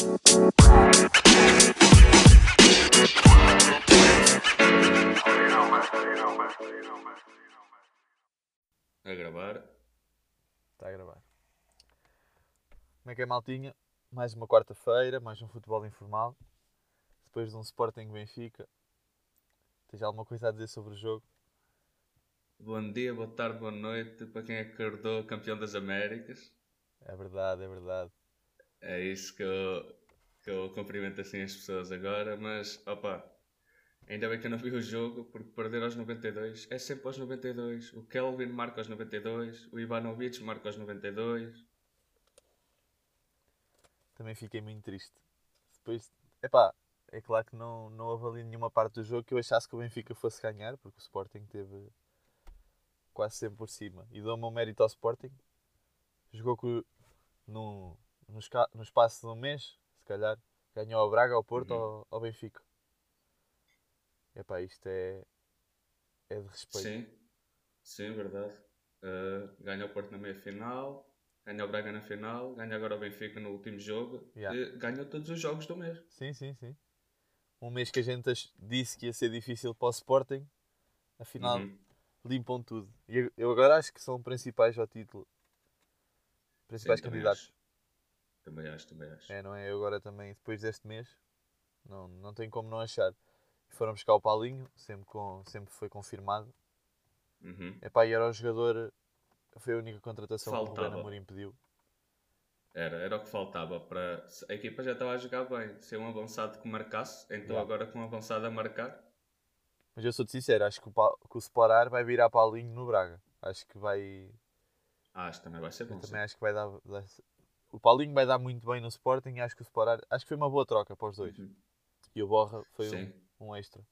A gravar. Está a gravar. Como é que é, maltinha? Mais uma quarta-feira, mais um futebol informal. Depois de um Sporting Benfica. Tens alguma coisa a dizer sobre o jogo? Bom dia, boa tarde, boa noite para quem acordou campeão das Américas. É verdade, é verdade. É isso que eu, que eu cumprimento assim as pessoas agora, mas opa, ainda bem que eu não vi o jogo, porque perder aos 92 é sempre aos 92. O Kelvin marca aos 92, o Ivanovic marca aos 92. Também fiquei muito triste. Depois, epá, é claro que não, não ali nenhuma parte do jogo que eu achasse que o Benfica fosse ganhar, porque o Sporting teve quase sempre por cima. E dou o meu mérito ao Sporting. Jogou com, no, no, no espaço de um mês, se calhar, ganhou ao Braga, ao Porto, Uhum. ao, ao Benfica. Epá, isto é, é de respeito. Sim, sim, verdade. Uh, ganha o Porto na meia-final, ganha o Braga na final, ganha agora o Benfica no último jogo Yeah. ganha todos os jogos do mês. Sim, sim, sim. Um mês que a gente disse que ia ser difícil para o Sporting, afinal Uhum. limpam tudo. E eu- agora acho que são principais ao título. Principais Sim, candidatos. Também acho, também acho. É, não é? Eu agora também, depois deste mês, não, não tem como não achar. Foram buscar o Paulinho, sempre, com, sempre foi confirmado. Uhum. Epá, e era o jogador, foi a única contratação que o Faltava. Ruben Amorim pediu. Era, era o que faltava para. A equipa já estava a jogar bem. Ser um avançado que marcasse, então Yeah. agora com um avançado a marcar. Mas eu sou-te sincero, acho que o, Pa- que o Sporar vai virar Paulinho no Braga. Acho que vai, Ah, acho que também vai ser bom. também acho que vai dar- O Paulinho vai dar muito bem no Sporting e acho que o Sporar. Acho que foi uma boa troca para os dois. Uhum. E o Borra foi um, um extra.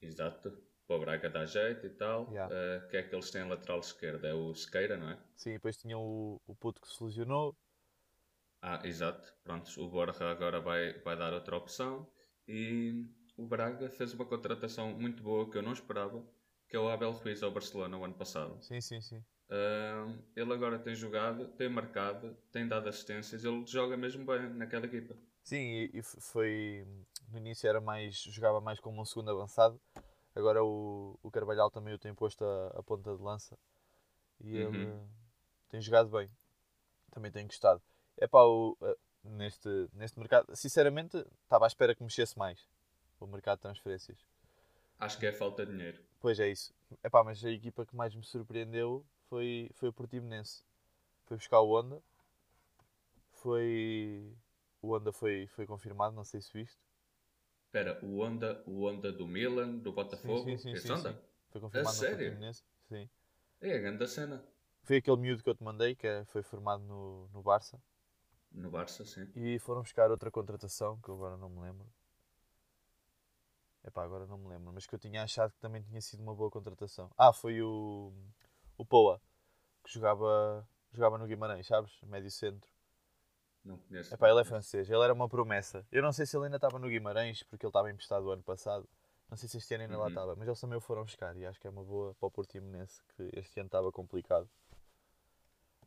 exato. Para o Braga dá jeito e tal. Yeah. Uh, que é que eles têm lateral esquerda? É o Sequeira, não é? Sim, depois tinha o, o puto que se lesionou. Ah, exato. Prontos, o Borja agora vai, vai dar outra opção. E o Braga fez uma contratação muito boa que eu não esperava, que é o Abel Ruiz ao Barcelona o ano passado. Sim, sim, sim. Ele agora tem jogado, tem marcado, tem dado assistências, ele joga mesmo bem naquela equipa. Sim, e, foi. No início era mais. jogava mais como um segundo avançado. Agora o, o Carvalhal também o tem posto a, a ponta de lança. E Uhum. ele tem jogado bem. Também tem gostado. É pá, o, neste, neste mercado. Sinceramente, estava à espera que mexesse mais. O mercado de transferências. Acho que é falta de dinheiro. Pois é isso. Epá, mas a equipa que mais me surpreendeu foi, foi o Portimonense. Foi buscar o Honda. Foi. O Honda foi, foi confirmado, não sei se viste. Espera, o Honda, o Honda do Milan, do Botafogo, sim, sim, sim, Honda? sim. Foi confirmado no sério? Portimonense. Sim. É a grande cena. Foi aquele miúdo que eu te mandei, que é- foi formado no, no Barça. No Barça, sim. E foram buscar outra contratação, que eu agora não me lembro. Epá, agora não me lembro, mas que eu tinha achado que também tinha sido uma boa contratação. Ah, foi o, o Poa, que jogava, jogava no Guimarães, sabes? Médio centro. Não conheço. Epá, ele é francês, ele era uma promessa. Eu não sei se ele ainda estava no Guimarães, porque ele estava emprestado o ano passado. Não sei se este ano ainda lá Uhum. estava, mas eles também o foram buscar e acho que é uma boa para o Portimonense, que este ano estava complicado.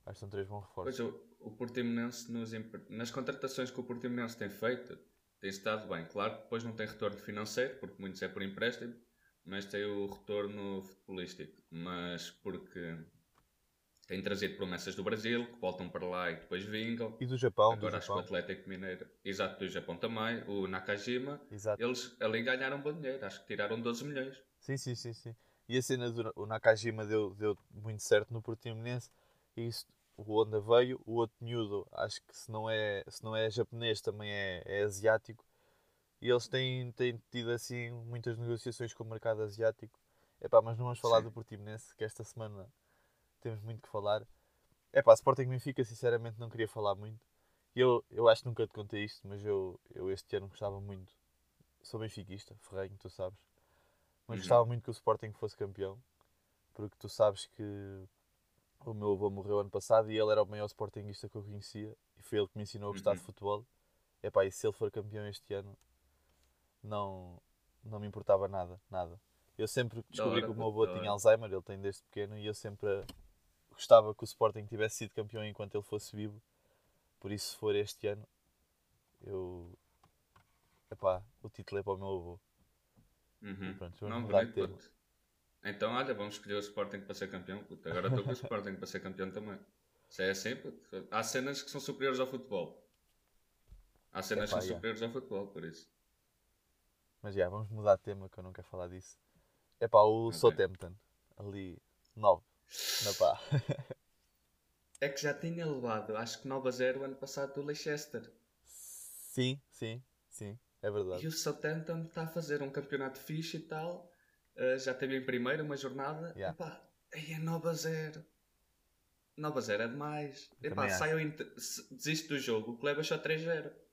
Acho que são três bons reforços. Pois o, o Portimonense nos nas contratações que o Portimonense tem feito tem estado bem. Claro que depois não tem retorno financeiro, porque muitos é por empréstimo, mas tem o retorno futebolístico. Mas porque tem trazido promessas do Brasil, que voltam para lá e depois vingam. E do Japão, Agora do acho que o. Atlético Mineiro, exato, do Japão também, o Nakajima, Exato. eles ali ganharam bom dinheiro, acho que tiraram 12 milhões. Sim, sim, sim, sim. E a cena do o Nakajima deu, deu muito certo no Portimonense. E isso, o Honda veio, o outro miúdo, acho que se não é, se não é japonês, também é, é asiático. E eles têm, têm tido assim muitas negociações com o mercado asiático. Epá, mas não vamos falar Sim. do Portimonense, que esta semana temos muito que falar. Epá, Sporting Benfica, sinceramente não queria falar muito. Eu, eu acho que nunca te contei isto, mas eu, eu este ano gostava muito. Sou benfiquista, ferrenho, tu sabes. Mas Uhum. gostava muito que o Sporting fosse campeão. Porque tu sabes que o meu avô morreu ano passado e ele era o maior Sportingista que eu conhecia. E foi ele que me ensinou a gostar de Uhum. futebol. Epá, e se ele for campeão este ano, não, não me importava nada, nada. Eu sempre descobri hora, que o meu avô tinha. Alzheimer, ele tem desde pequeno, e eu sempre gostava que o Sporting tivesse sido campeão enquanto ele fosse vivo. Por isso, se for este ano, Eu. Epá, o título é para o meu avô. Uhum. Pronto, Não, mudar de. Então, olha, vamos escolher o Sporting para ser campeão, puto. Agora estou com o Sporting para ser campeão também. Se é assim, puto. Há cenas que são superiores ao futebol. Há cenas Epá, que são yeah. superiores ao futebol, por isso. Mas já, vamos mudar de tema que eu não quero falar disso. É pá, o okay. Southampton, ali, 9, na pá. é que já tinha levado, acho que 9 a 0 ano passado do Leicester. Sim, sim, sim, é verdade. E o Southampton está a fazer um campeonato fixe e tal, uh, já teve em primeira uma jornada, yeah. epá, aí é 9 a 0. 9 a 0 é demais. Epá, sai o inter... desiste do jogo, que leva só 3 a 0.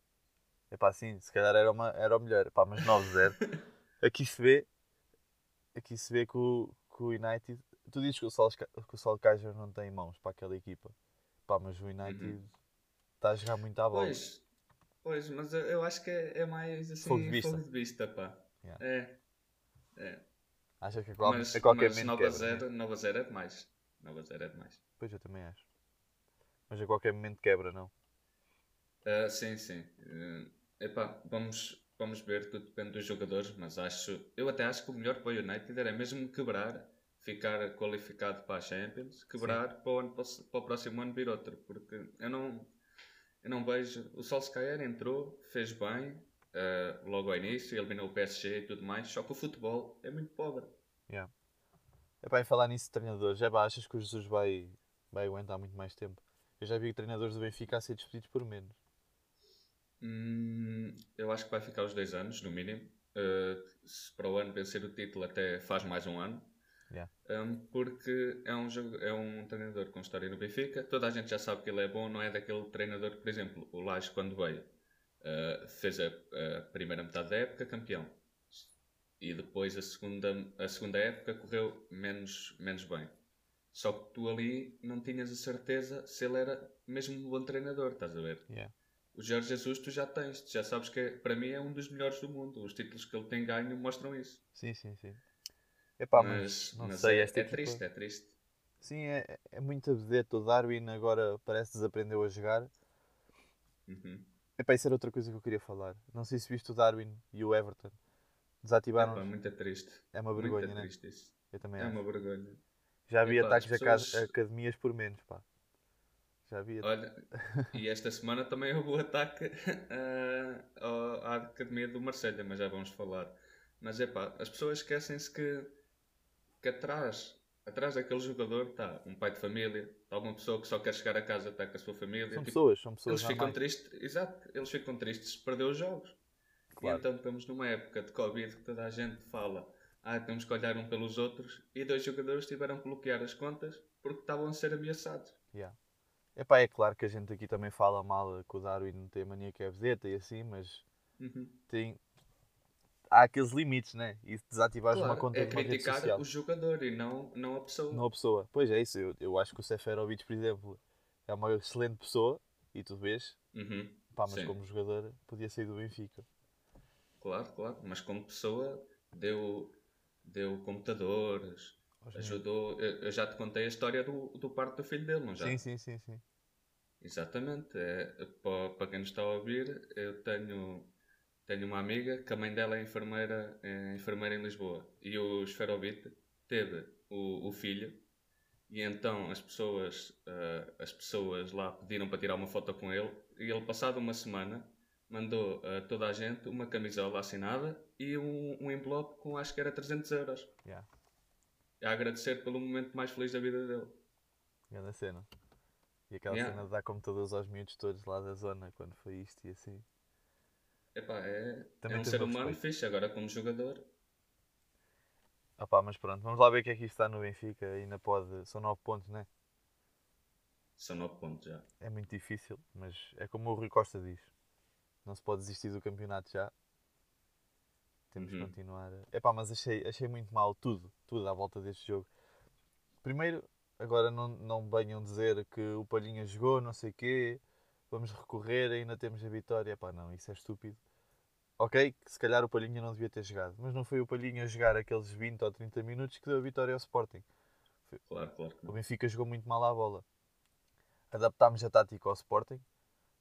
Epá, assim, se calhar era, uma, era o melhor. Epá, mas 9-0. aqui se vê. Aqui se vê que o, que o United. Tu dizes que o, Sol, que o Solskjaer não tem mãos para aquela equipa. Epá, mas o United uhum. está a jogar muito à bola. Pois, pois mas eu, eu acho que é, é, mais assim. Fogo de vista. Fogo de vista pá. Yeah. É. É. Acho que a, mas, a qualquer mas momento. 9 a 9 né? a 0 é demais. 9-0 é demais. Pois eu também acho. Mas a qualquer momento quebra, não? Uh, sim, sim epá, vamos, vamos ver, tudo depende dos jogadores, mas acho, eu até acho que o melhor para o United era mesmo quebrar, ficar qualificado para a Champions, quebrar para o, ano, para o próximo ano vir outro, porque eu não, eu não vejo. O Solskjaer entrou, fez bem, ah, logo ao início, eliminou o PSG e tudo mais, só que o futebol é muito pobre. É para falar nisso de treinadores. Pá, achas que o Jesus vai, vai aguentar muito mais tempo? Eu já vi treinadores do Benfica a ser despedidos por menos. Hum, eu acho que vai ficar os dois anos, no mínimo. Uh, se para o ano vencer o título, até faz mais um ano. Yeah. Um, porque é um, jogo, é um treinador com história no Benfica. Toda a gente já sabe que ele é bom, não é daquele treinador que, por exemplo, o Lage, quando veio, uh, fez a, a primeira metade da época campeão. E depois a segunda, a segunda época correu menos, menos bem. Só que tu ali não tinhas a certeza se ele era mesmo um bom treinador, estás a ver? Yeah. O Jorge Jesus tu já tens, tu já sabes que é- para mim é um dos melhores do mundo. Os títulos que ele tem ganho mostram isso. Sim, sim, sim. É pá, mas, não mas sei. é, é equipa- triste, é triste. Sim, é, é muito vedeta. O Darwin agora parece que desaprendeu a jogar. Uhum. Epá, isso era outra coisa que eu queria falar. Não sei se viste o Darwin e o Everton. Epá, Desativaram. muito triste. É uma vergonha, muito né? triste isso. Eu também É acho. uma vergonha. Já vi Epá, ataques pessoas- a academias por menos, pá. Já vi. Olha, e esta semana também houve o ataque ao- à academia do Marselha, mas já vamos falar. Mas é pá, as pessoas esquecem-se que, que atrás, atrás daquele jogador está um pai de família, está uma pessoa que só quer chegar a casa está com a sua família. São Tipo, pessoas, são pessoas Eles ficam tristes, exato, eles ficam tristes se perder os jogos. Claro. E então estamos numa época de Covid que toda a gente fala, ah, temos que olhar um pelos outros, e dois jogadores tiveram que bloquear as contas porque estavam a ser ameaçados. Yeah. Epá, é claro que a gente aqui também fala mal que o Darwin não tem mania que é vedeta e assim, mas Uhum. tem... há aqueles limites, né? E se desativares uma Claro, conta é de uma rede criticar social, o jogador e não, não a pessoa. não a pessoa. Pois é isso, eu, eu acho que o Seferovic, por exemplo, é uma excelente pessoa e tu vês, Uhum. pá, mas Sim. como jogador podia sair do Benfica. Claro, claro, mas como pessoa deu, deu computadores, ajudou. Eu, já te contei a história do, do parto do filho dele, não já? Sim, sim, sim, sim. Exatamente. É, para, para quem nos está a ouvir, eu tenho, tenho uma amiga que a mãe dela é enfermeira, é enfermeira em Lisboa. E o Esferovite teve o, o filho. E então as pessoas, ah, as pessoas lá pediram para tirar uma foto com ele. E ele, passado uma semana, mandou a toda a gente uma camisola assinada e um, um envelope com acho que era 300 euros. Yeah. A agradecer pelo momento mais feliz da vida dele. Grande cena. E aquela Yeah. cena de dar computadores aos miúdos todos lá da zona quando foi isto e assim. Epá, é, Também é um ser humano respeito. fixe. Agora, como jogador, Ah pá, mas pronto, vamos lá ver o que é que isto está no Benfica. Ainda pode. São 9 pontos, né? são 9 pontos já. É muito difícil, mas é como o Rui Costa diz: não se pode desistir do campeonato já. Temos que Uhum. continuar. É pá, mas achei, achei muito mal tudo, tudo à volta deste jogo. Primeiro, agora não, não venham dizer que o Palhinha jogou, não sei o quê, vamos recorrer, ainda temos a vitória. Pá, não, isso é estúpido. Ok, que se calhar o Palhinha não devia ter jogado, mas não foi o Palhinha jogar aqueles 20 ou 30 minutos que deu a vitória ao Sporting. Claro, claro que O. Benfica jogou muito mal à bola. Adaptámos a tática ao Sporting.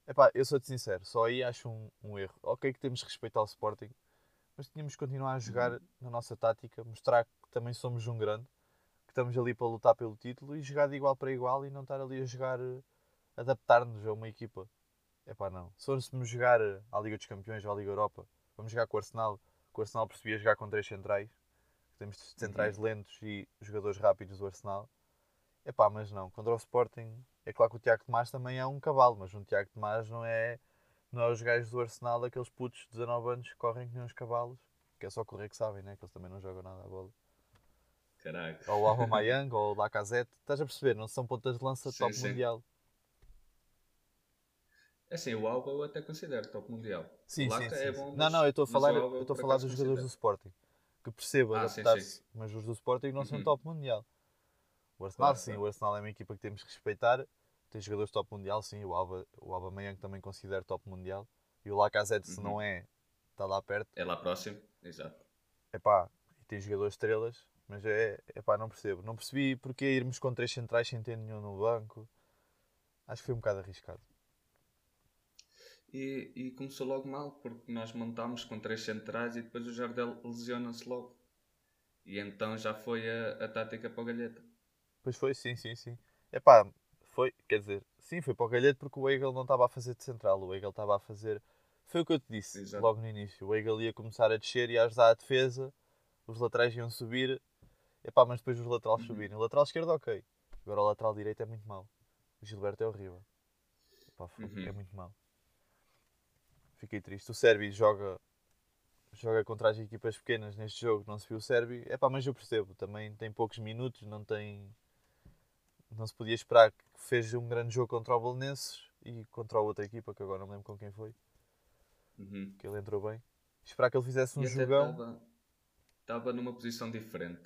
Epá, eu sou-te sincero, só aí acho um, um erro. Ok que temos respeito ao Sporting, mas tínhamos que continuar a jogar Uhum. na nossa tática, mostrar que também somos um grande, que estamos ali para lutar pelo título e jogar de igual para igual e não estar ali a jogar, eh, adaptar-nos a uma equipa. Epá, não. Se fôssemos jogar eh, à Liga dos Campeões ou à Liga Europa, vamos jogar com o Arsenal, que o Arsenal percebia jogar com três centrais, temos centrais lentos e jogadores rápidos do Arsenal. Epá, mas não, contra o Sporting, é claro que o Tiago Tomás também é um cavalo, mas um Tiago Tomás não é, não é os gajos do Arsenal, aqueles putos de 19 anos que correm que nem uns cavalos, que é só correr que sabem, né? que eles também não jogam nada a bola. Caraca. Ou o Aubameyang ou o Lacazette, estás a perceber, não são pontas de lança Sim, top sim. mundial. É assim, o Alba eu até considero top mundial. Sim, sim, sim, é bom, Não, mas- não, eu estou a falar, eu estou a falar dos jogadores do considero. Sporting, que percebam Ah, adaptar-se, mas os do Sporting não são Uhum. top mundial. O Arsenal, Claro, sim, claro. o Arsenal é uma equipa que temos que respeitar, tem jogadores top mundial, sim, o Alba, o Aubameyang também considero top mundial, e o Lacazette, se Uhum. não é, está lá perto. É lá próximo, exato. Epá, e tem jogadores estrelas, mas é, epá, não percebo. Não percebi porque irmos com três centrais sem ter nenhum no banco. Acho que foi um bocado arriscado. E, e começou logo mal, porque nós montámos com três centrais e depois o Jardel lesiona-se logo. E então já foi a, a tática para o Galheta. Pois foi, sim, sim, sim. Epá, foi, quer dizer, sim, foi para o galhete porque o Weigl não estava a fazer de central, o Weigl estava a fazer. Foi o que eu te disse Exato. logo no início. O Weigl ia começar a descer e a ajudar a defesa, os laterais iam subir, epá, mas depois os laterais Uhum. subirem. O lateral esquerdo, ok. Agora o lateral direito é muito mau. O Gilberto é horrível. Epá, foi- Uhum. É muito mau. Fiquei triste. O Serbi joga, joga contra as equipas pequenas neste jogo, não se viu o Serbi. Epá, mas eu percebo, também tem poucos minutos, não tem. Não se podia esperar que fez um grande jogo contra o Belenenses e contra a outra equipa, que agora não me lembro com quem foi, Uhum. que ele entrou bem. Esperar que ele fizesse um jogão. estava numa posição diferente.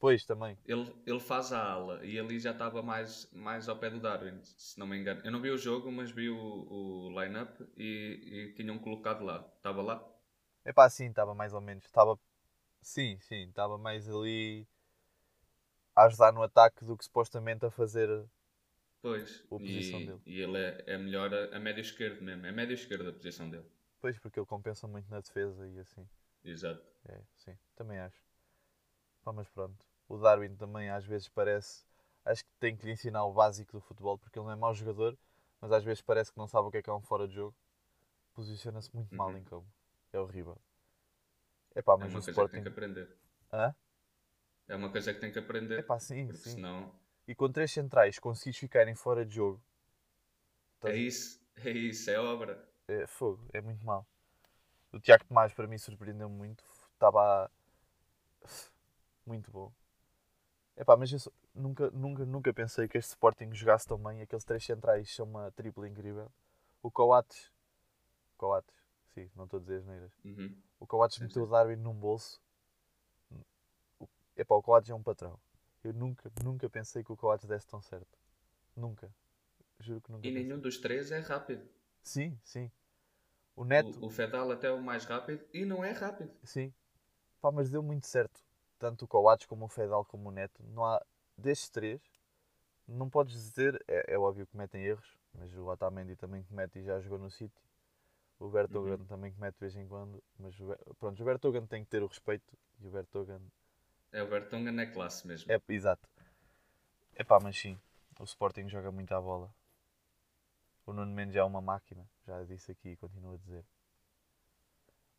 Pois, também. Ele, ele faz a ala e ali já estava mais, mais ao pé do Darwin, se não me engano. Eu não vi o jogo, mas vi o, o line-up e, e tinham colocado lá. Estava lá? Epá, sim, estava mais ou menos. Estava. Sim, sim, estava mais ali a ajudar no ataque do que supostamente a fazer. Pois. A posição e, dele. e ele é, é melhor a, a médio esquerdo mesmo. É médio esquerdo a posição dele. Pois, porque ele compensa muito na defesa e assim. Exato. É, sim, também acho. Pá, mas pronto. O Darwin também às vezes parece. Acho que tem que lhe ensinar o básico do futebol, porque ele não é mau jogador, mas às vezes parece que não sabe o que é que é um fora de jogo. Posiciona-se muito mal Uhum. em campo. É horrível. Epá, É mas uma o coisa que Sporting. tem que aprender. Hã? É uma coisa que tem que aprender. Epá, sim, porque sim. senão. E com três centrais conseguis ficarem fora de jogo. É isso. É isso. É obra. É fogo, é muito mal. O Tiago Tomás para mim surpreendeu muito. Estava muito bom. Epá, mas eu só- nunca, nunca, nunca pensei que este Sporting jogasse tão bem. Aqueles três centrais são uma tripla incrível. O Coates, Coates, sim, não estou a dizer as neiras. Uhum. O Coates Sim, meteu sim. o Darwin num bolso. Epá, o Coates é um patrão. Eu nunca, nunca pensei que o Coates desse tão certo. Nunca. Juro que nunca E pensei. nenhum dos três é rápido. Sim, sim. O Neto, O, o Fedal até é o mais rápido e não é rápido. Sim. Pá, mas deu muito certo. Tanto o Coates como o Fedal como o Neto. Não há... Destes três, não podes dizer... É, é óbvio que cometem erros, mas o Otamendi também comete e já jogou no City. O Bertogan Uhum. também comete de vez em quando. Mas o, pronto, o Bertogan tem que ter o respeito. E o Bertogan... É o Bertongan é classe mesmo. É, exato. É pá, mas sim. O Sporting joga muito à bola. O Nuno Mendes é uma máquina. Já disse aqui e continuo a dizer.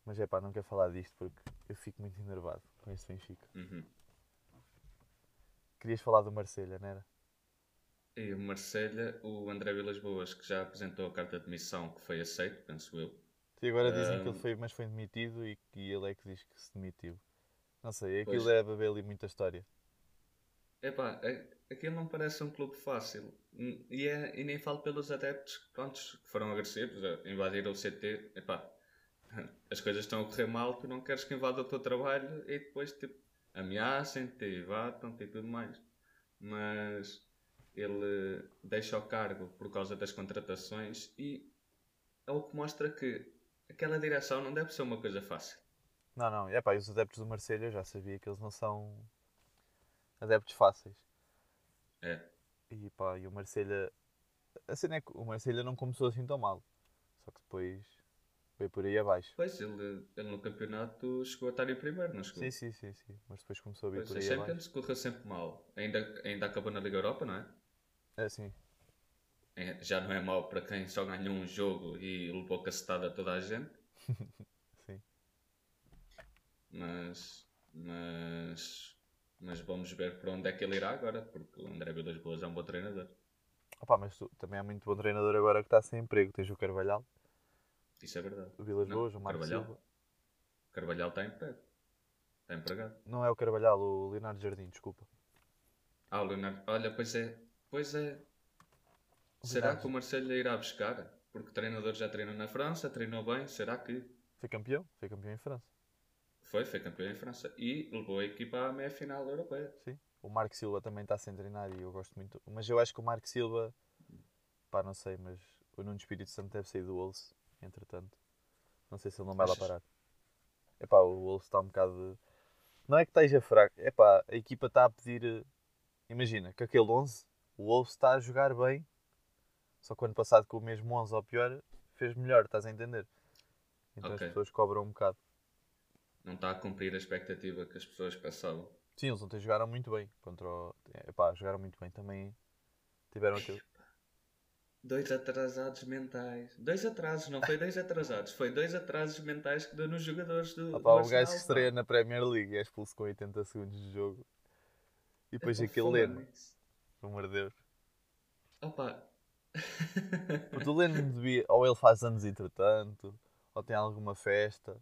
Mas é pá, não quero falar disto porque eu fico muito enervado com este Benfica. Uhum. Querias falar do Marselha, não era? E o Marselha, o André Vilas Boas, que já apresentou a carta de demissão, que foi aceito, penso eu. E agora dizem que Ah. ele foi, mas foi demitido e que ele é que diz que se demitiu. Não sei, aquilo Pois. é beber ali muita história. Epá, aquilo não parece um clube fácil. N- E, é, e nem falo pelos adeptos prontos, que foram agressivos, a invadir o CT. Epá, as coisas estão a correr mal, tu não queres que invada o teu trabalho e depois tipo, ameacem-te, batam-te e tudo mais. Mas ele deixa o cargo por causa das contratações e é o que mostra que aquela direção não deve ser uma coisa fácil. Não, não, é pá, e os adeptos do Marselha já sabia que eles não são adeptos fáceis. É. E pá, e o Marselha a cena é que o Marselha não começou assim tão mal. Só que depois foi por aí abaixo. Pois, ele, ele no campeonato chegou a estar em primeiro, não chegou? Sim, sim, sim, sim. Mas depois começou a vir Pois, por a aí abaixo. Champions correu sempre mal. Ainda, ainda acabou na Liga Europa, não é? É sim. É, Já não é mau para quem só ganhou um jogo e levou cacetada a toda a gente. Mas, mas, mas vamos ver para onde é que ele irá agora, porque o André Vilas Boas é um bom treinador. Opa, mas tu, também há muito bom treinador agora que está sem emprego. Tens o Carvalhal, Isso é verdade. o Vilas Não, Boas, o Marco Carvalhal. Silva. Carvalhal está em emprego. Está empregado. Não é o Carvalhal, o Leonardo Jardim, desculpa. Ah, o Leonardo. Olha, pois é. Pois é. Será que o Marcelo irá buscar? Porque o treinador já treinou na França, treinou bem. Será que Foi campeão? Foi campeão em França. Foi? Foi campeão em França. E levou a equipa à meia final europeia. Sim. O Marco Silva também está sem treinar e eu gosto muito. Mas eu acho que o Marco Silva, pá, não sei, mas o Nuno Espírito Santo deve sair do Wolves, entretanto. Não sei se ele não vai lá parar. Epá, o Wolves está um bocado. Não é que esteja fraco, epá, a equipa está a pedir. eh, Imagina, que aquele 11, o Wolves está a jogar bem, só que o ano passado com o mesmo 11 ou pior, fez melhor, estás a entender? Então Ok. as pessoas cobram um bocado. Não está a cumprir a expectativa que as pessoas pensavam. Sim, eles ontem jogaram muito bem contra o... Epá, jogaram muito bem também. Tiveram aquele. Dois atrasados mentais. Dois atrasos, não foi dois atrasados. Foi dois atrasos mentais que deu nos jogadores do, Ah do o gajo que estreia na Premier League e é expulso com 80 segundos de jogo. E depois Epá, aquele Leno, pelo amor de Deus. Opa. Puto, O Leno devia. Ou ele faz anos entretanto, ou tem alguma festa.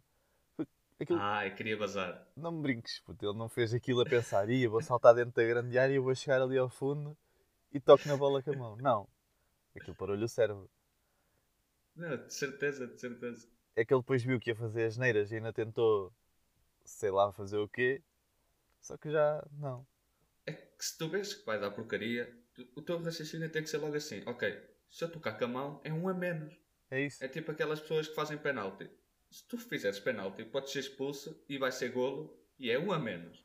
Aquilo... Ai, queria bazar. Não me brinques, puto, ele não fez aquilo a pensar, ia, vou saltar dentro da grande área, vou chegar ali ao fundo e toco na bola com a mão. Não. Aquilo parou-lhe o cérebro. Não, de certeza, de certeza. É que ele depois viu que ia fazer as neiras e ainda tentou, sei lá, fazer o quê. Só que já, não. É que se tu vês que vai dar porcaria, tu- o teu raciocínio tem que ser logo assim. Ok, se eu tocar com a mão, é um a menos. É isso. É tipo aquelas pessoas que fazem penalti. Se tu fizeres penalti, podes ser expulso e vai ser golo e é um a menos.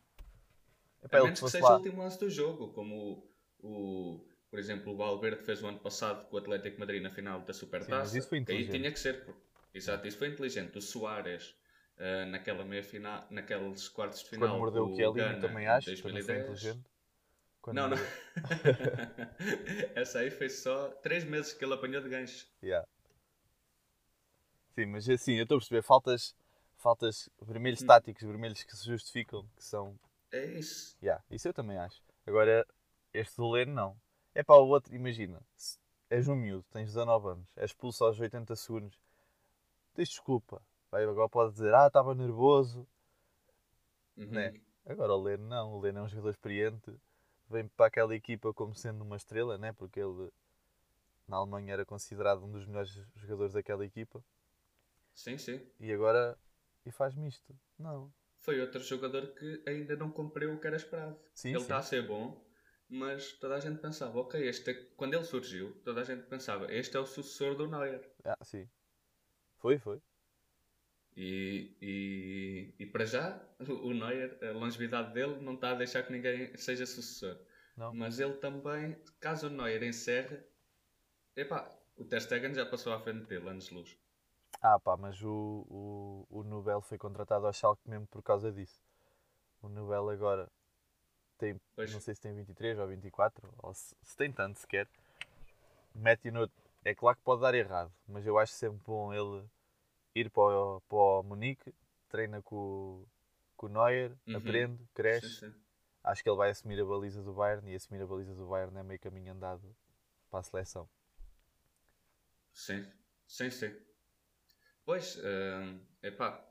Epá, a menos que que seja o último lance do jogo, como o, o- por exemplo, o Valverde fez o ano passado com o Atlético Madrid na final da Sim, Supertaça. isso foi que aí inteligente. tinha que ser. Exato, isso foi inteligente. O Soares, ah, naquela meia final, naqueles quartos de final. Quando mordeu o Kelly, Ghana também acho, também foi 2010. inteligente. Quando Não, não. Essa aí foi só 3 meses que ele apanhou de gancho. Yeah. Sim, mas assim, eu estou a perceber, faltas, faltas vermelhos Hum. táticos, vermelhos que se justificam, que são. É isso. Yeah, isso eu também acho. Agora, este do Leno não. É para o outro, imagina, és um miúdo, tens 19 anos, és expulso aos 80 segundos, tens desculpa. Vai, agora pode dizer, ah, estava nervoso. Uhum. Né? Agora o Leno não, o Leno é um jogador experiente, vem para aquela equipa como sendo uma estrela, né? porque ele na Alemanha era considerado um dos melhores jogadores daquela equipa. Sim, sim. e agora e faz-me isto. Não. Foi outro jogador que ainda não cumpriu o que era esperado. Sim, ele está a ser bom, mas toda a gente pensava, ok, este é... quando ele surgiu, toda a gente pensava, este é o sucessor do Neuer. Ah, sim. Foi, foi. E, e, e para já, o Neuer, a longevidade dele não está a deixar que ninguém seja sucessor. Não. Mas ele também, caso o Neuer encerre, epá, o Ter Stegen já passou à frente dele, anos de luz. Ah, pá, mas o, o, o Nubel foi contratado ao Schalke mesmo por causa disso. O Nubel agora tem, Pois. não sei se tem 23 ou 24, ou se, se tem tanto sequer. Mete no. É claro que pode dar errado, mas eu acho sempre bom ele ir para o, para o Munique, treina com, o- com o Neuer, Uhum. aprende, Sim, cresce. sim. Acho que ele vai assumir a baliza do Bayern e assumir a baliza do Bayern é meio caminho andado para a seleção. Sim, sim, sim. Pois, hum, epá,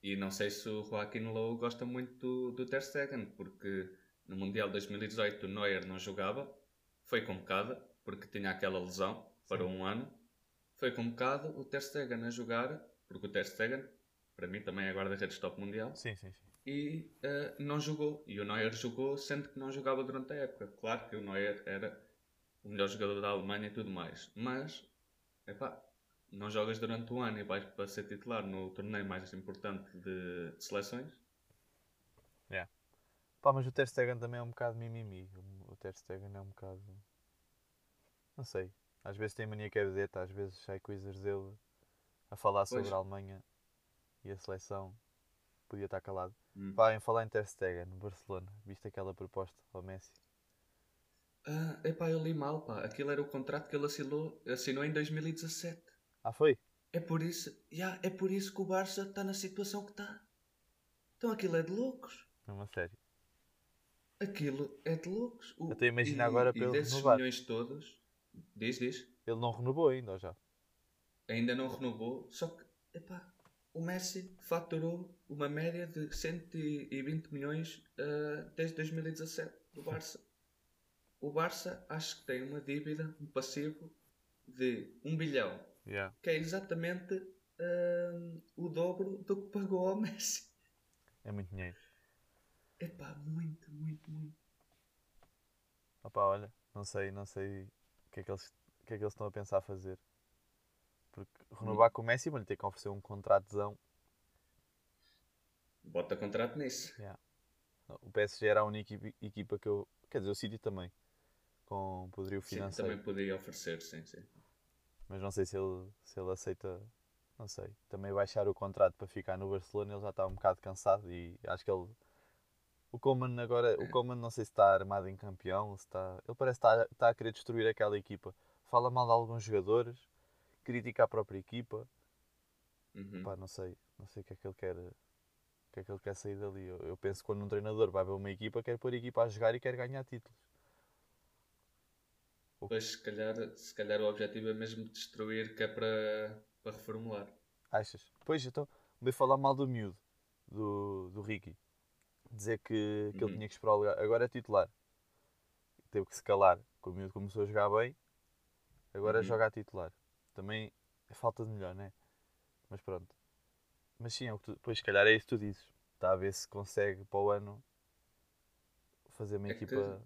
e não sei se o Joaquim Low gosta muito do, do Ter Stegen, porque no Mundial 2018 o Neuer não jogava, foi convocado, porque tinha aquela lesão para um ano, foi convocado o Ter Stegen a jogar, porque o Ter Stegen, para mim também é guarda-redes top mundial, Sim, sim, sim. e eh, não jogou. E o Neuer jogou, sendo que não jogava durante a época. Claro que o Neuer era o melhor jogador da Alemanha e tudo mais, mas epá, não jogas durante um ano e vais para ser titular no torneio mais importante de, de seleções. Pá, mas o Ter Stegen também é um bocado mimimi. O Ter Stegen é um bocado... Não sei. Às vezes tem mania que é às vezes sai coisas dele a falar sobre Pois. a Alemanha e a seleção. Podia estar calado. Hum. Pá, em falar em Ter Stegen, no Barcelona, viste aquela proposta ao Messi? Ah, epá, eu li mal, pá. Aquilo era o contrato que ele assinou, assinou em 2017. Ah, foi? É por isso, já, é por isso que o Barça está na situação que está. Então aquilo é de loucos. Mesmo a sério. Aquilo é de loucos. O, Até imagina e- agora e ele desses renovar. milhões todos, diz, diz, Ele não renovou ainda, ou já? ainda não renovou, só que, epá, o Messi faturou uma média de 120 milhões ah, desde 2017 do Barça. O Barça acho que tem uma dívida, um passivo de 1 bilhão, Yeah. que é exatamente ah, o dobro do que pagou ao Messi. É muito dinheiro. Epá, muito, muito, muito. Opá, olha, não sei, não sei o que é que eles, o que é que eles estão a pensar fazer. Porque renovar com o Messi, mas lhe ter que oferecer um contratozão. Bota contrato nisso. O PSG era a única equipa que eu. Quer dizer, o City também. Com poderio Sim, financeiro. também podia oferecer, sim, sim. Mas não sei se ele, se ele aceita. Não sei. Também baixar o contrato para ficar no Barcelona, ele já está um bocado cansado e acho que ele. O Coman agora. O Coman não sei se está armado em campeão, se está. Ele parece que está, está a querer destruir aquela equipa. Fala mal de alguns jogadores, critica a própria equipa. Uhum. Pá, não sei. Não sei o que é que ele quer. O que é que ele quer sair dali. Eu, eu penso que quando um treinador vai ver uma equipa, quer pôr a equipa a jogar e quer ganhar títulos. Depois, se calhar, se calhar o objetivo é mesmo destruir, que é para, para reformular. Achas? Pois, então, veio falar mal do miúdo, do, do Ricky. Dizer que, que ele Uhum. tinha que esperar o lugar. Agora é titular. Teve que se calar. Que o miúdo começou a jogar bem. Agora Uhum. joga a titular. Também é falta de melhor, né? Mas pronto. Mas sim, é o que tu, pois, se calhar é isso que tu dizes. Está a ver se consegue para o ano fazer uma É que- equipa.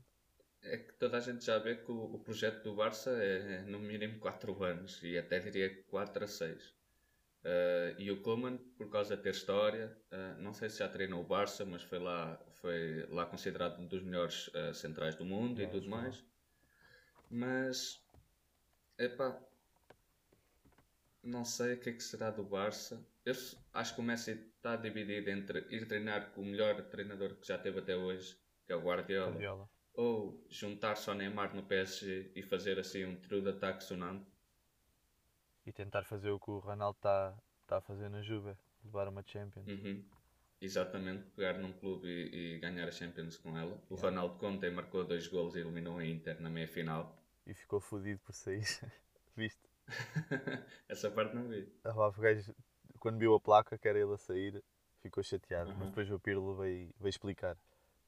É que toda a gente já vê que o, o projeto do Barça é no mínimo 4 anos e até diria 4 a 6. e o Koeman, por causa de ter história, ah, não sei se já treinou o Barça, mas foi lá, foi lá considerado um dos melhores ah, centrais do mundo É, e tudo mais. Mas, epá, não sei o que é que será do Barça. Eu acho que o Messi está dividido entre ir treinar com o melhor treinador que já teve até hoje, que é o Guardiola, Guardiola. Ou juntar-se ao Neymar no PSG e fazer assim um trio de ataque sonante. E tentar fazer o que o Ronaldo está tá a fazer na Juve. Levar uma Champions. Uhum. Exatamente, pegar num clube e, e ganhar a Champions com ela. O Yeah. Ronaldo Conte marcou dois golos e eliminou a Inter na meia-final. E ficou fodido por sair. Viste? Essa parte não vi. Ah, pá, o gajo, quando viu a placa que era ele a sair, ficou chateado. Uhum. Mas depois o Pirlo veio, veio explicar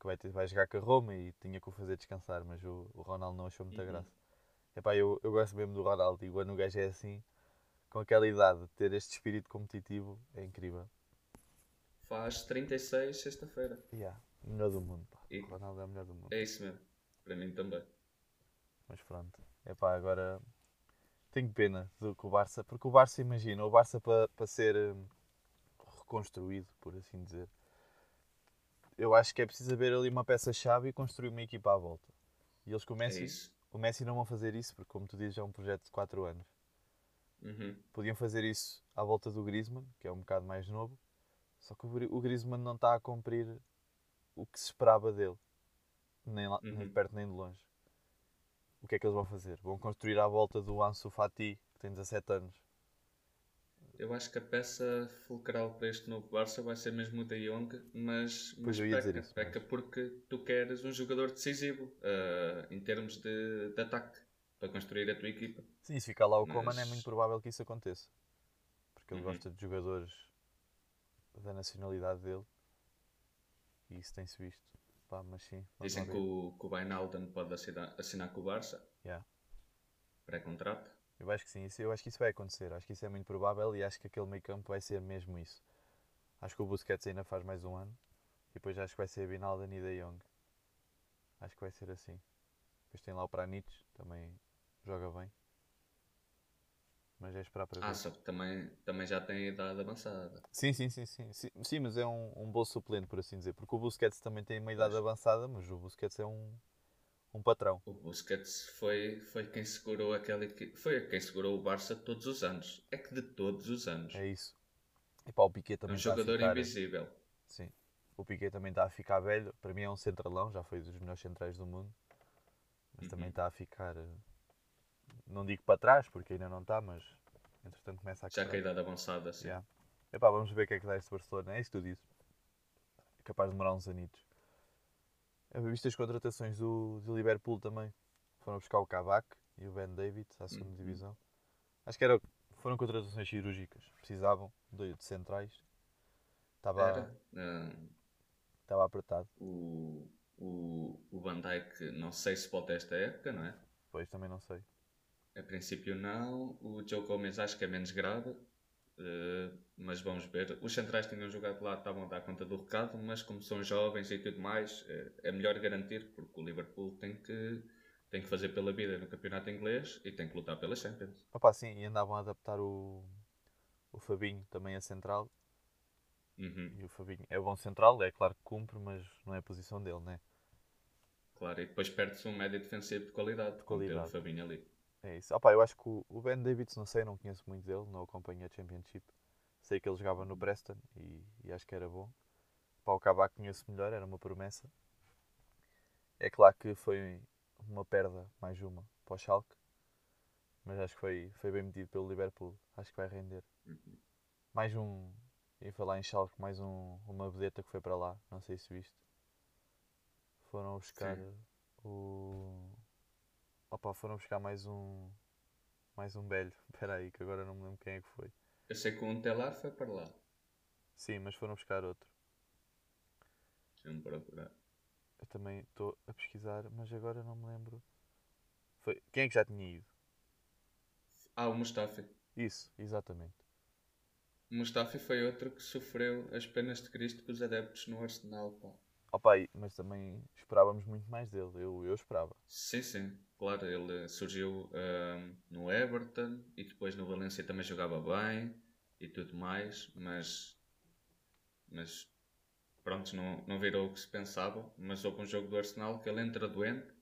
que vai, ter, vai jogar com a Roma e tinha que o fazer descansar. Mas o, o Ronaldo não achou muita Uhum. graça. Epá, eu, eu gosto mesmo do Ronaldo e quando o gajo é assim, com aquela idade, ter este espírito competitivo é incrível. Faz 36 sexta-feira. Yeah, melhor do mundo. Pá. E- O Ronaldo é o melhor do mundo. É isso mesmo. Para mim também. Mas pronto. Epá, agora tenho pena do que o Barça, porque o Barça, imagina, o Barça para pa ser hum, reconstruído, por assim dizer, eu acho que é preciso haver ali uma peça-chave e construir uma equipa à volta. E eles com o É Messi, isso. o Messi não vão fazer isso, porque como tu dizes, é um projeto de 4 anos. Uhum. Podiam fazer isso à volta do Griezmann, que é um bocado mais novo, só que o Gri- o Griezmann não está a cumprir o que se esperava dele, nem, lá- nem de Uhum. perto nem de longe. O que é que eles vão fazer? Vão construir à volta do Ansu Fati, que tem 17 anos. Eu acho que a peça fulcral para este novo Barça vai ser mesmo o De Jong, mas, Pois mas eu ia peca, dizer isso, peca mas- porque tu queres um jogador decisivo ah, em termos de, de ataque para construir a tua equipa. Sim, se ficar lá o Mas- Coman é muito provável que isso aconteça. Porque ele Uhum. gosta de jogadores da nacionalidade dele. E isso tem-se visto. Pá, mas sim, Dizem que o, que o Wijnaldum pode assinar, assinar com o Barça, Yeah. pré-contrato. Eu acho que sim, isso, eu acho que isso vai acontecer. Acho que isso é muito provável e acho que aquele meio campo vai ser mesmo isso. Acho que o Busquets ainda faz mais um ano. E depois acho que vai ser Vinaldo e De Jong. Acho que vai ser assim. Depois tem lá o Pranich, também joga bem. Mas é esperar para ver. Ah, só que também, também já tem idade avançada. Sim, sim, sim, sim, sim. Sim, mas é um, um bom suplente, por assim dizer. Porque o Busquets também tem uma idade avançada, mas o Busquets é um, um patrão. O Busquets foi, foi quem segurou aquela equipe. Foi quem segurou o Barça todos os anos. É que de todos os anos. É isso. E pá, o Piquet É também um está a jogador ficar... invisível. Sim. O Piquet também está a ficar velho. Para mim é um centralão, já foi dos melhores centrais do mundo. Mas também Uhum. está a ficar. eh, Não digo para trás, porque ainda não está, mas entretanto começa a Já com a idade avançada, assim. Yeah. Epá, vamos ver o que é que dá este Barcelona. É isso que tu dizes. É capaz de demorar uns anitos. Eu vi as contratações do, do Liverpool também. Foram buscar o Cavac e o Ben David à segunda Uhum. divisão. Acho que era, foram contratações cirúrgicas. Precisavam de, de centrais. Estava Era. estava apertado. o, o, o Van Dijk, não sei se volta esta época, não é? Depois também não sei. A princípio não. O Joe Gomez acho que é menos grave. eh, mas vamos ver. Os centrais que tinham jogado lá estavam a dar conta do recado, mas como são jovens e tudo mais, eh, é melhor garantir, porque o Liverpool tem que, tem que fazer pela vida no campeonato inglês e tem que lutar pela Champions. Opa, sim, e andavam a adaptar o, o Fabinho também a central. Uhum, E o Fabinho é bom central, é claro que cumpre, mas não é a posição dele, né? claro, e depois perde-se um médio defensivo de qualidade, de qualidade. o Fabinho ali. É isso. Opa, eu acho que o, o Ben Davids, não sei, não conheço muito dele, não acompanho a Championship. Sei que ele jogava no Preston e, e acho que era bom. Pá, o Cavaco conheço melhor, era uma promessa. É claro que foi uma perda, mais uma, para o Schalke. Mas acho que foi, foi bem metido pelo Liverpool. Acho que vai render. Mais um, ia falar em Schalke, mais um, uma vedeta que foi para lá, não sei se viste. Foram buscar Sim. o... Opa, foram buscar mais um... Mais um velho. Espera aí, que agora não me lembro quem é que foi. Eu sei que um Telar foi para lá. Sim, mas foram buscar outro. Deixa-me procurar. Eu também estou a pesquisar, mas agora não me lembro. Foi... Quem é que já tinha ido? Ah, o Mustafi. Isso, exatamente. O Mustafi foi outro que sofreu as penas de Cristo com os adeptos no Arsenal, pá. Opa, mas também esperávamos muito mais dele. Eu, eu esperava. Sim, sim. Claro, ele surgiu no Everton e depois no Valência também jogava bem e tudo mais, mas, mas pronto, não, não virou o que se pensava. Mas houve um jogo do Arsenal que ele entra doente,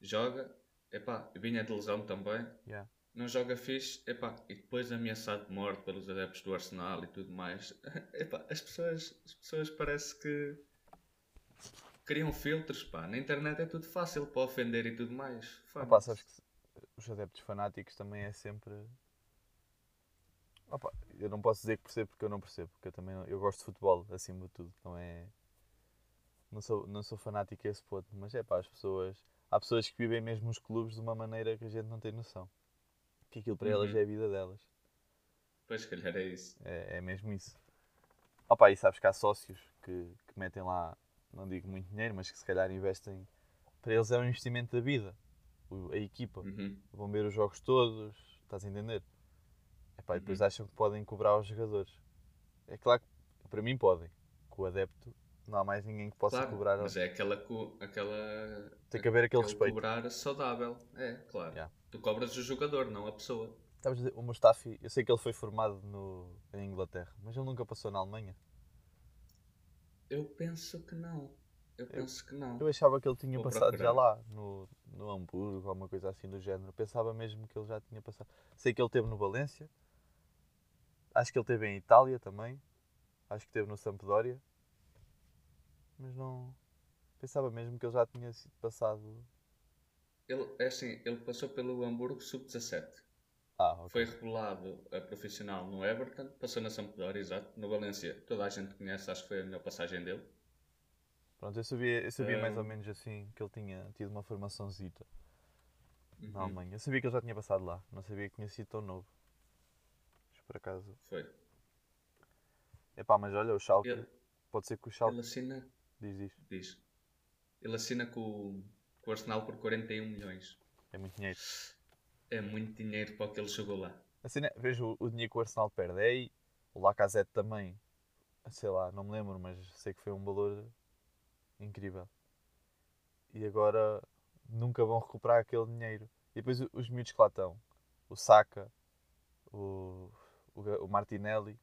joga, epá, vinha de lesão também, Yeah. não joga fixe, epá, e depois ameaçado de morte pelos adeptos do Arsenal e tudo mais. Epá, as pessoas, as pessoas parece que criam filtros, pá. Na internet é tudo fácil para ofender e tudo mais. Opa, sabes que os adeptos fanáticos também é sempre. Opa, eu não posso dizer que percebo porque eu não percebo, porque eu também eu gosto de futebol acima de tudo, não é. Não sou, não sou fanático a esse ponto, mas é pá, as pessoas. Há pessoas que vivem mesmo os clubes de uma maneira que a gente não tem noção. Que aquilo para elas Uhum. é a vida delas. Pois, se calhar é isso. É, é mesmo isso. Opa, e sabes que há sócios que, que metem lá, não digo muito dinheiro, mas que se calhar investem. Para eles é um investimento da vida. A equipa Uhum. vão ver os jogos todos, estás a entender? Epá, e depois Uhum. acham que podem cobrar aos jogadores. É claro que para mim podem. Com o adepto não há mais ninguém que possa Claro, cobrar. mas é aquela, aquela Tem que haver aquele respeito. cobrar saudável. É, claro. Yeah. Tu cobras o jogador, não a pessoa. Estavas a dizer, o Mustafi, eu sei que ele foi formado no, em Inglaterra, mas ele nunca passou na Alemanha. Eu penso que não. Eu penso que não. Eu achava que ele tinha Vou passado já procurar. lá, no, no Hamburgo, alguma coisa assim do género. Pensava mesmo que ele já tinha passado. Sei que ele teve no Valência, acho que ele teve em Itália também, acho que teve no Sampdoria, mas não. Pensava mesmo que ele já tinha sido passado. Ele, é assim, ele passou pelo Hamburgo Sub-17. Ah, ok. Foi revelado a profissional no Everton, passou na Sampdoria, exato. No Valência, toda a gente conhece, acho que foi a melhor passagem dele. Pronto, eu sabia, eu sabia mais ou menos assim que ele tinha tido uma formaçãozita Uhum. na Alemanha. Eu sabia que ele já tinha passado lá, não sabia que tinha sido tão novo. Mas por acaso. Foi. Epá, mas olha, o Schalke. Ele, Pode ser que o Schalke. ele assina, Diz isto. diz, ele assina com, o- com o Arsenal por 41 milhões. É muito dinheiro. É muito dinheiro para o que ele jogou lá. Assim, né? Vejo o, dinheiro que o Arsenal perde. É aí. O Lacazette também. Sei lá, não me lembro, mas sei que foi um valor incrível. E agora nunca vão recuperar aquele dinheiro. E depois os miúdos que lá estão. O Saka, o, o, o Martinelli.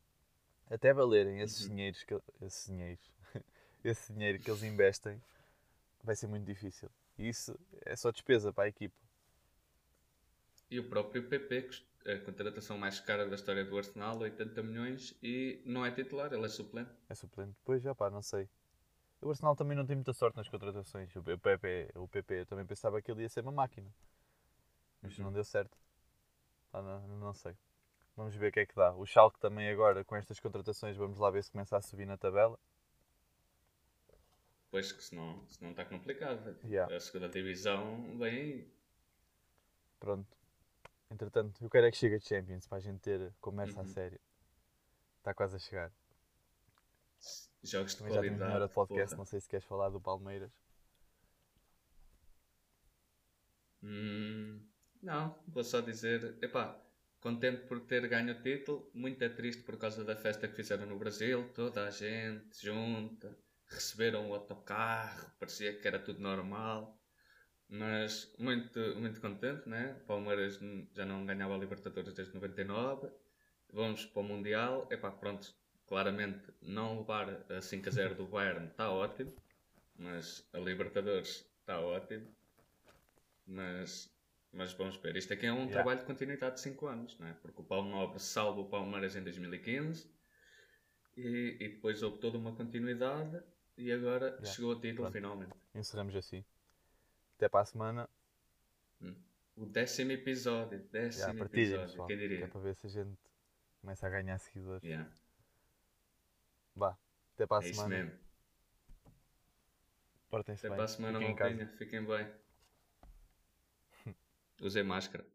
Até valerem esses Uhum. dinheiros, que, esses dinheiros, esse dinheiro que eles investem, vai ser muito difícil. E isso é só despesa para a equipa. E o próprio PP, a contratação mais cara da história do Arsenal, 80 milhões, e não é titular, ele é suplente. É suplente. Pois já pá, não sei. O Arsenal também não tem muita sorte nas contratações. O PP, o PP eu também pensava que ele ia ser uma máquina. Mas uhum. não deu certo. Ah, não, não sei. Vamos ver o que é que dá. O Schalke também agora, com estas contratações, vamos lá ver se começa a subir na tabela. Pois que senão, senão está complicado. Yeah. A segunda divisão vem aí. Pronto. Entretanto, eu quero é que chegue a Champions para a gente ter conversa uhum. a sério. Está quase a chegar. Jogos de Também qualidade. Já hora de podcast, porra. não sei se queres falar do Palmeiras. Hum, não, vou só dizer, epá, contente por ter ganho o título, muito é triste por causa da festa que fizeram no Brasil, toda a gente junta, receberam o autocarro, parecia que era tudo normal, mas muito, muito contente, né? Palmeiras já não ganhava a Libertadores desde 99, vamos para o Mundial, epá, pronto, claramente não levar a 5 a 0 do Bayern está ótimo, mas a Libertadores está ótimo, mas mas vamos ver, isto aqui é um yeah. trabalho de continuidade de 5 anos, não é? Porque o Paulo Nobre salva o Palmeiras em 2015 e, e depois houve toda uma continuidade e agora yeah. chegou o título Pronto. finalmente. Encerramos assim. Até para a semana. Hum. O décimo episódio. Décimo yeah, episódio. Pessoal, quem diria? É para ver se a gente começa a ganhar seguidores. Yeah. Vá. Até para a é semana. Isso mesmo. Portem-se Até bem. para a semana, Fiquem, Fiquem bem. Usei máscara.